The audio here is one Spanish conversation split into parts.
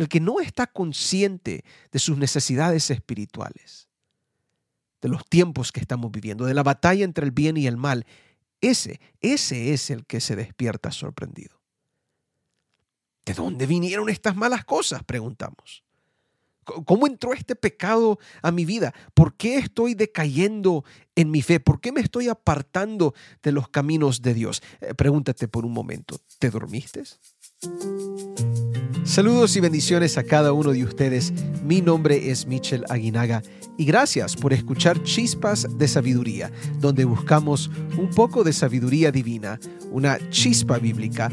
el que no está consciente de sus necesidades espirituales, de los tiempos que estamos viviendo, de la batalla entre el bien y el mal, ese, ese es el que se despierta sorprendido. ¿De dónde vinieron estas malas cosas? Preguntamos. ¿Cómo entró este pecado a mi vida? ¿Por qué estoy decayendo en mi fe? ¿Por qué me estoy apartando de los caminos de Dios? Eh, pregúntate por un momento, ¿te dormiste? Saludos y bendiciones a cada uno de ustedes. Mi nombre es Michel Aguinaga y gracias por escuchar Chispas de Sabiduría, donde buscamos un poco de sabiduría divina, una chispa bíblica,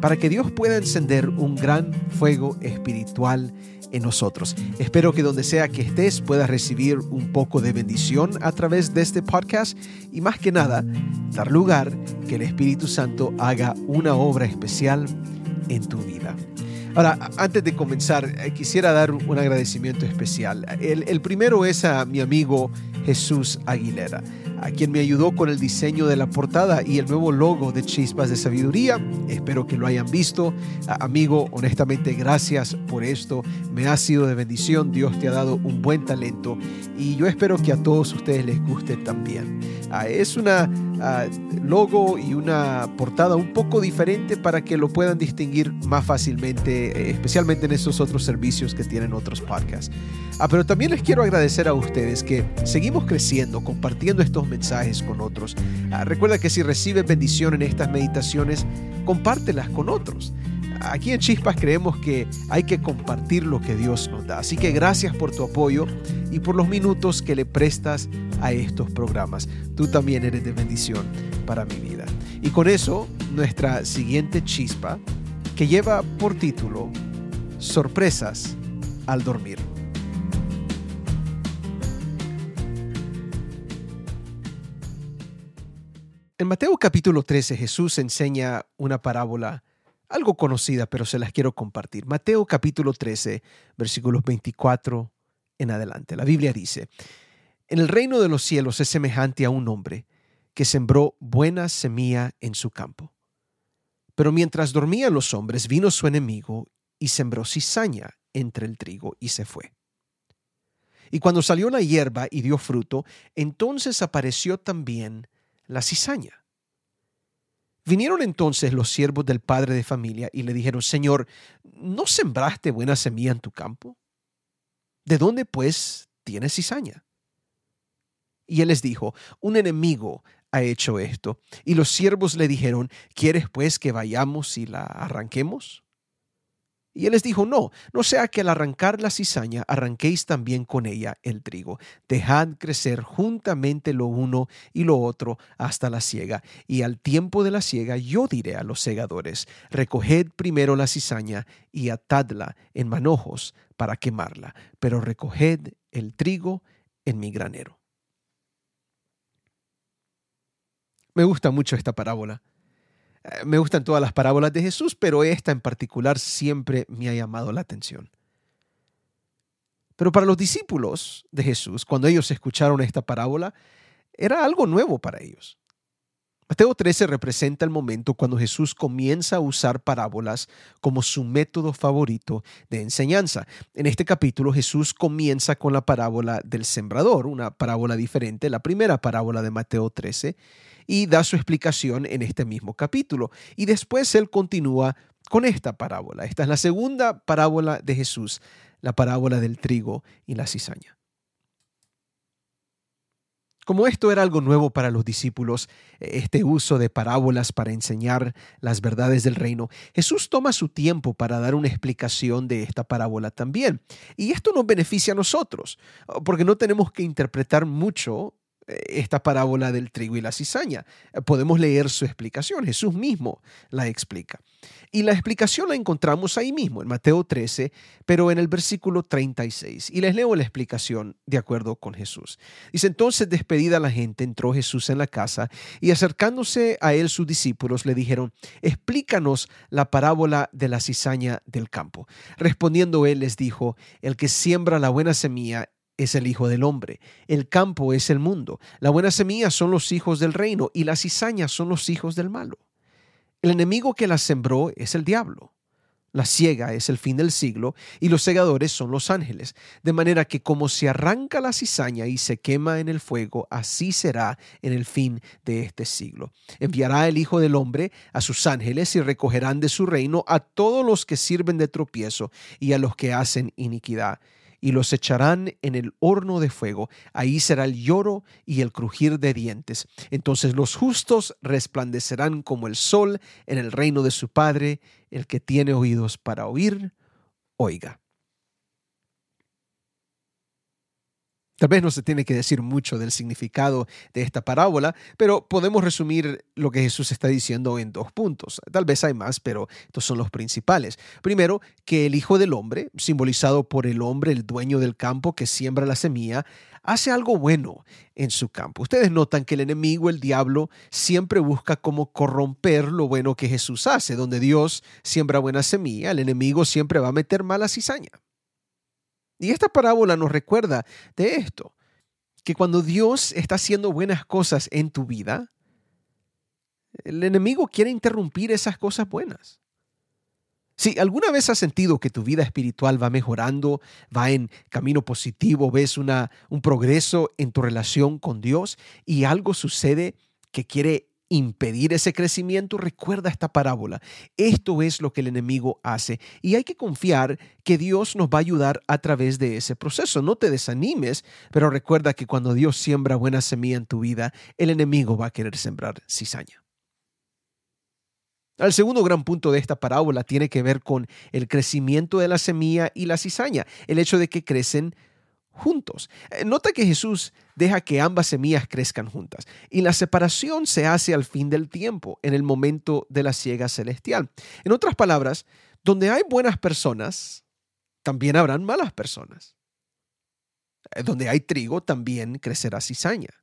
para que Dios pueda encender un gran fuego espiritual en nosotros. Espero que donde sea que estés puedas recibir un poco de bendición a través de este podcast y más que nada, dar lugar que el Espíritu Santo haga una obra especial en tu vida. Ahora, antes de comenzar, eh, quisiera dar un agradecimiento especial. El, el primero es a mi amigo Jesús Aguilera a quien me ayudó con el diseño de la portada y el nuevo logo de Chispas de Sabiduría. Espero que lo hayan visto. amigo, honestamente, gracias por esto. Me ha sido de bendición. Dios te ha dado un buen talento y yo espero que a todos ustedes les guste también. Ah, es una ah, logo y una portada un poco diferente para que lo puedan distinguir más fácilmente, eh, especialmente en estos otros servicios que tienen otros podcasts. Ah, pero también les quiero agradecer a ustedes que seguimos creciendo, compartiendo estos mensajes con otros. Ah, recuerda que si recibes bendición en estas meditaciones, compártelas con otros. Aquí en Chispas creemos que hay que compartir lo que Dios nos da. Así que gracias por tu apoyo y por los minutos que le prestas a estos programas. Tú también eres de bendición para mi vida. Y con eso, nuestra siguiente chispa, que lleva por título Sorpresas al dormir. En Mateo capítulo 13 Jesús enseña una parábola algo conocida, pero se las quiero compartir. Mateo capítulo 13, versículos 24 en adelante. La Biblia dice, en el reino de los cielos es semejante a un hombre que sembró buena semilla en su campo. Pero mientras dormían los hombres, vino su enemigo y sembró cizaña entre el trigo y se fue. Y cuando salió la hierba y dio fruto, entonces apareció también la cizaña. Vinieron entonces los siervos del padre de familia y le dijeron, Señor, ¿no sembraste buena semilla en tu campo? ¿De dónde pues tienes cizaña? Y él les dijo, un enemigo ha hecho esto. Y los siervos le dijeron, ¿quieres pues que vayamos y la arranquemos? Y él les dijo, no, no sea que al arrancar la cizaña arranquéis también con ella el trigo. Dejad crecer juntamente lo uno y lo otro hasta la siega. Y al tiempo de la siega yo diré a los segadores, recoged primero la cizaña y atadla en manojos para quemarla, pero recoged el trigo en mi granero. Me gusta mucho esta parábola me gustan todas las parábolas de Jesús, pero esta en particular siempre me ha llamado la atención. Pero para los discípulos de Jesús, cuando ellos escucharon esta parábola, era algo nuevo para ellos. Mateo 13 representa el momento cuando Jesús comienza a usar parábolas como su método favorito de enseñanza. En este capítulo Jesús comienza con la parábola del sembrador, una parábola diferente, la primera parábola de Mateo 13, y da su explicación en este mismo capítulo. Y después él continúa con esta parábola. Esta es la segunda parábola de Jesús, la parábola del trigo y la cizaña. Como esto era algo nuevo para los discípulos, este uso de parábolas para enseñar las verdades del reino, Jesús toma su tiempo para dar una explicación de esta parábola también. Y esto nos beneficia a nosotros, porque no tenemos que interpretar mucho esta parábola del trigo y la cizaña. Podemos leer su explicación, Jesús mismo la explica. Y la explicación la encontramos ahí mismo, en Mateo 13, pero en el versículo 36. Y les leo la explicación de acuerdo con Jesús. Dice, entonces despedida la gente, entró Jesús en la casa y acercándose a él sus discípulos le dijeron, explícanos la parábola de la cizaña del campo. Respondiendo él les dijo, el que siembra la buena semilla es el Hijo del Hombre. El campo es el mundo. La buena semilla son los hijos del reino y las cizañas son los hijos del malo. El enemigo que las sembró es el diablo. La siega es el fin del siglo y los segadores son los ángeles. De manera que como se arranca la cizaña y se quema en el fuego, así será en el fin de este siglo. Enviará el Hijo del Hombre a sus ángeles y recogerán de su reino a todos los que sirven de tropiezo y a los que hacen iniquidad y los echarán en el horno de fuego. Ahí será el lloro y el crujir de dientes. Entonces los justos resplandecerán como el sol en el reino de su Padre. El que tiene oídos para oír, oiga. Tal vez no se tiene que decir mucho del significado de esta parábola, pero podemos resumir lo que Jesús está diciendo en dos puntos. Tal vez hay más, pero estos son los principales. Primero, que el Hijo del Hombre, simbolizado por el hombre, el dueño del campo que siembra la semilla, hace algo bueno en su campo. Ustedes notan que el enemigo, el diablo, siempre busca cómo corromper lo bueno que Jesús hace. Donde Dios siembra buena semilla, el enemigo siempre va a meter mala cizaña. Y esta parábola nos recuerda de esto, que cuando Dios está haciendo buenas cosas en tu vida, el enemigo quiere interrumpir esas cosas buenas. Si alguna vez has sentido que tu vida espiritual va mejorando, va en camino positivo, ves una, un progreso en tu relación con Dios y algo sucede que quiere impedir ese crecimiento, recuerda esta parábola. Esto es lo que el enemigo hace y hay que confiar que Dios nos va a ayudar a través de ese proceso. No te desanimes, pero recuerda que cuando Dios siembra buena semilla en tu vida, el enemigo va a querer sembrar cizaña. El segundo gran punto de esta parábola tiene que ver con el crecimiento de la semilla y la cizaña, el hecho de que crecen juntos. Eh, nota que Jesús deja que ambas semillas crezcan juntas y la separación se hace al fin del tiempo, en el momento de la siega celestial. En otras palabras, donde hay buenas personas, también habrán malas personas. Eh, donde hay trigo, también crecerá cizaña.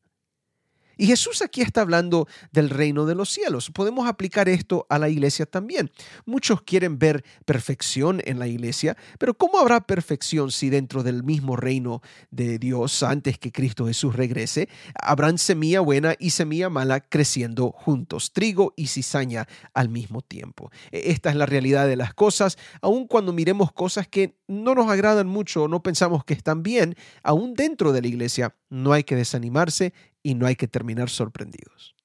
Y Jesús aquí está hablando del reino de los cielos. Podemos aplicar esto a la iglesia también. Muchos quieren ver perfección en la iglesia, pero ¿cómo habrá perfección si dentro del mismo reino de Dios, antes que Cristo Jesús regrese, habrán semilla buena y semilla mala creciendo juntos, trigo y cizaña al mismo tiempo? E, esta es la realidad de las cosas, aun cuando miremos cosas que no nos agradan mucho o no pensamos que están bien, aún dentro de la iglesia no hay que desanimarse y no hay que terminar sorprendidos.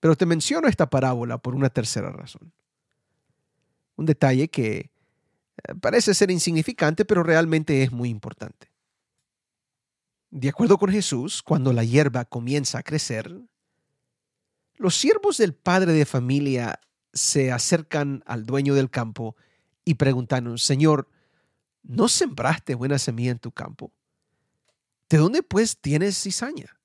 Pero te menciono esta parábola por una tercera razón. Un detalle que eh, parece ser insignificante, pero realmente es muy importante. De acuerdo con Jesús, cuando la hierba comienza a crecer, los siervos del padre de familia se acercan al dueño del campo y preguntan, Señor, ¿no sembraste buena semilla en tu campo? ¿De dónde pues tienes cizaña?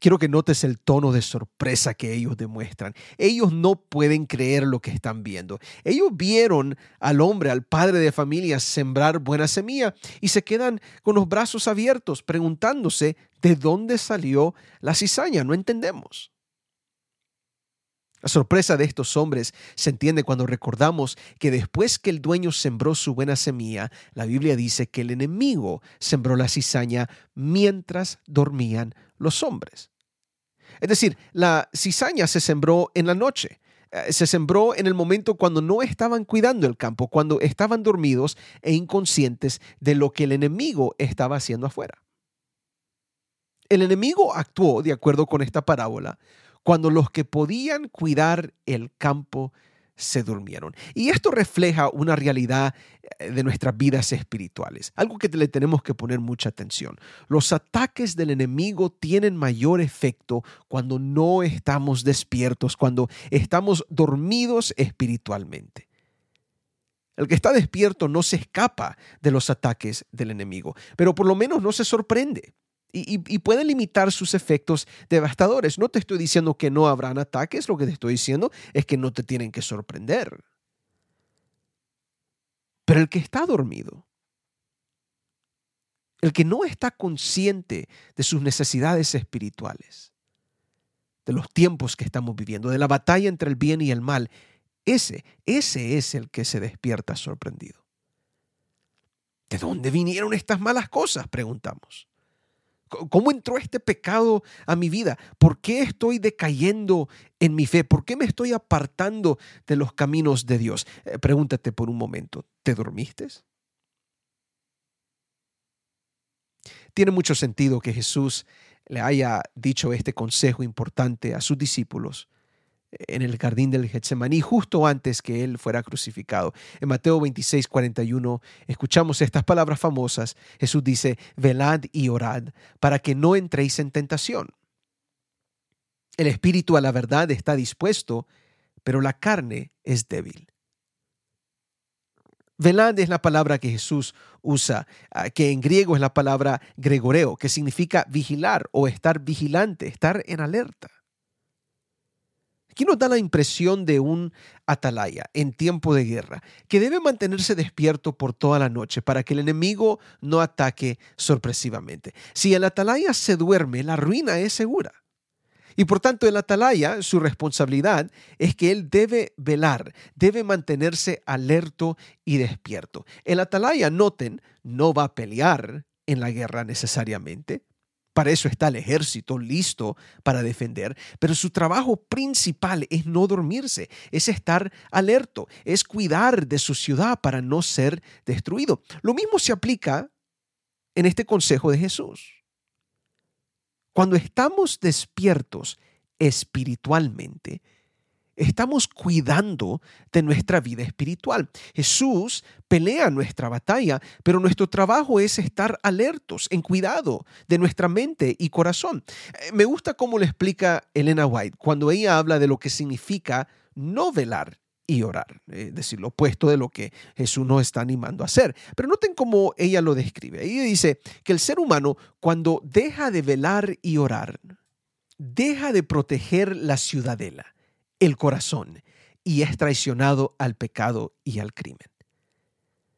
Quiero que notes el tono de sorpresa que ellos demuestran. Ellos no pueden creer lo que están viendo. Ellos vieron al hombre, al padre de familia, sembrar buena semilla y se quedan con los brazos abiertos preguntándose de dónde salió la cizaña. No entendemos. La sorpresa de estos hombres se entiende cuando recordamos que después que el dueño sembró su buena semilla, la Biblia dice que el enemigo sembró la cizaña mientras dormían los hombres. Es decir, la cizaña se sembró en la noche, eh, se sembró en el momento cuando no estaban cuidando el campo, cuando estaban dormidos e inconscientes de lo que el enemigo estaba haciendo afuera. El enemigo actuó, de acuerdo con esta parábola, cuando los que podían cuidar el campo se durmieron. Y esto refleja una realidad eh, de nuestras vidas espirituales, algo que le tenemos que poner mucha atención. Los ataques del enemigo tienen mayor efecto cuando no estamos despiertos, cuando estamos dormidos espiritualmente. El que está despierto no se escapa de los ataques del enemigo, pero por lo menos no se sorprende y, pueden limitar sus efectos devastadores. No te estoy diciendo que no habrán ataques, lo que te estoy diciendo es que no te tienen que sorprender. Pero el que está dormido, el que no está consciente de sus necesidades espirituales, de los tiempos que estamos viviendo, de la batalla entre el bien y el mal, ese, ese es el que se despierta sorprendido. ¿De dónde vinieron estas malas cosas? Preguntamos. ¿Cómo entró este pecado a mi vida? ¿Por qué estoy decayendo en mi fe? ¿Por qué me estoy apartando de los caminos de Dios? Eh, pregúntate por un momento, ¿te dormiste? Tiene mucho sentido que Jesús le haya dicho este consejo importante a sus discípulos en el jardín del Getsemaní justo antes que él fuera crucificado. En Mateo 26, 41 escuchamos estas palabras famosas. Jesús dice, velad y orad para que no entréis en tentación. El espíritu a la verdad está dispuesto, pero la carne es débil. Velad es la palabra que Jesús usa, ah, que en griego es la palabra gregoreo, que significa vigilar o estar vigilante, estar en alerta. Aquí nos da la impresión de un atalaya en tiempo de guerra, que debe mantenerse despierto por toda la noche para que el enemigo no ataque sorpresivamente. Si el atalaya se duerme, la ruina es segura. Y por tanto, el atalaya, su responsabilidad es que él debe velar, debe mantenerse alerto y despierto. El atalaya, noten, no va a pelear en la guerra necesariamente, para eso está el ejército listo para defender, pero su trabajo principal es no dormirse, es estar alerto, es cuidar de su ciudad para no ser destruido. Lo mismo se aplica en este consejo de Jesús. Cuando estamos despiertos espiritualmente, estamos cuidando de nuestra vida espiritual. Jesús pelea nuestra batalla, pero nuestro trabajo es estar alertos, en cuidado de nuestra mente y corazón. Eh, me gusta cómo lo explica Elena White cuando ella habla de lo que significa no velar y orar, es decir, lo opuesto de lo que Jesús nos está animando a hacer. Pero noten cómo ella lo describe. Ella dice que el ser humano cuando deja de velar y orar, deja de proteger la ciudadela el corazón y es traicionado al pecado y al crimen.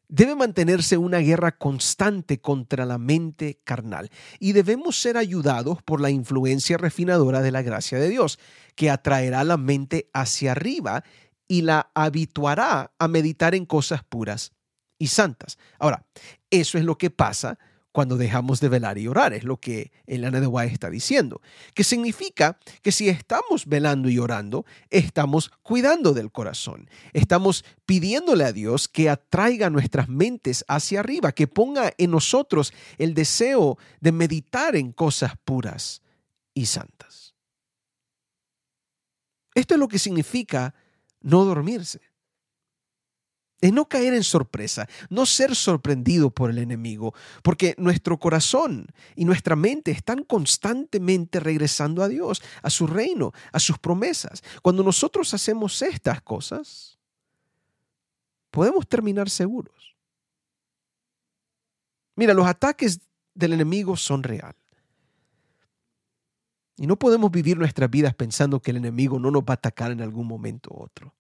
Debe mantenerse una guerra constante contra la mente carnal y debemos ser ayudados por la influencia refinadora de la gracia de Dios, que atraerá la mente hacia arriba y la habituará a meditar en cosas puras y santas. Ahora, eso es lo que pasa cuando dejamos de velar y orar, es lo que Elena de White está diciendo, que significa que si estamos velando y orando, estamos cuidando del corazón, estamos pidiéndole a Dios que atraiga nuestras mentes hacia arriba, que ponga en nosotros el deseo de meditar en cosas puras y santas. Esto es lo que significa no dormirse es no caer en sorpresa, no ser sorprendido por el enemigo, porque nuestro corazón y nuestra mente están constantemente regresando a Dios, a su reino, a sus promesas. Cuando nosotros hacemos estas cosas, podemos terminar seguros. Mira, los ataques del enemigo son reales. Y no podemos vivir nuestras vidas pensando que el enemigo no nos va a atacar en algún momento u otro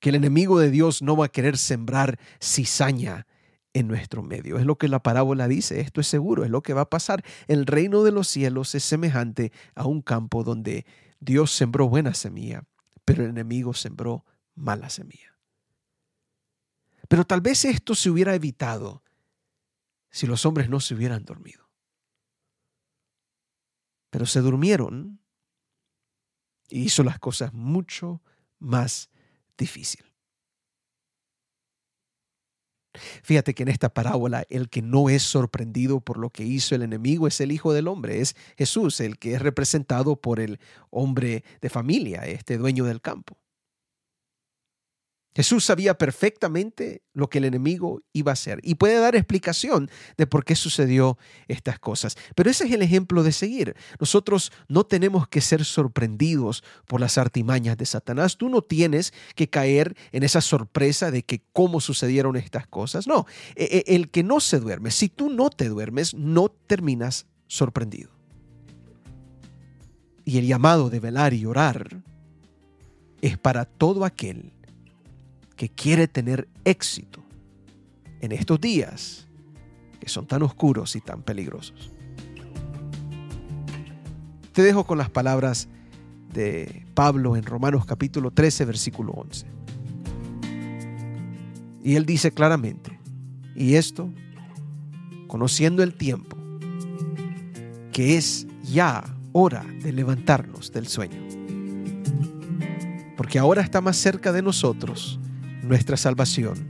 que el enemigo de Dios no va a querer sembrar cizaña en nuestro medio. Es lo que la parábola dice, esto es seguro, es lo que va a pasar. El reino de los cielos es semejante a un campo donde Dios sembró buena semilla, pero el enemigo sembró mala semilla. Pero tal vez esto se hubiera evitado si los hombres no se hubieran dormido. Pero se durmieron y hizo las cosas mucho más difícil. Fíjate que en esta parábola el que no es sorprendido por lo que hizo el enemigo es el Hijo del Hombre, es Jesús, el que es representado por el hombre de familia, este dueño del campo. Jesús sabía perfectamente lo que el enemigo iba a hacer y puede dar explicación de por qué sucedió estas cosas. Pero ese es el ejemplo de seguir. Nosotros no tenemos que ser sorprendidos por las artimañas de Satanás. Tú no tienes que caer en esa sorpresa de que cómo sucedieron estas cosas. No, e, e, el que no se duerme, si tú no te duermes, no terminas sorprendido. Y el llamado de velar y orar es para todo aquel que quiere tener éxito en estos días que son tan oscuros y tan peligrosos. Te dejo con las palabras de Pablo en Romanos capítulo 13, versículo 11. Y él dice claramente, y esto, conociendo el tiempo, que es ya hora de levantarnos del sueño. Porque ahora está más cerca de nosotros nuestra salvación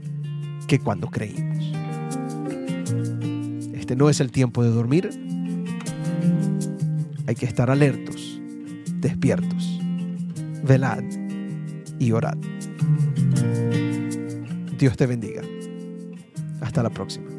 que cuando creímos. Este no es el tiempo de dormir. Hay que estar alertos, despiertos, velad y orad. Dios te bendiga. Hasta la próxima.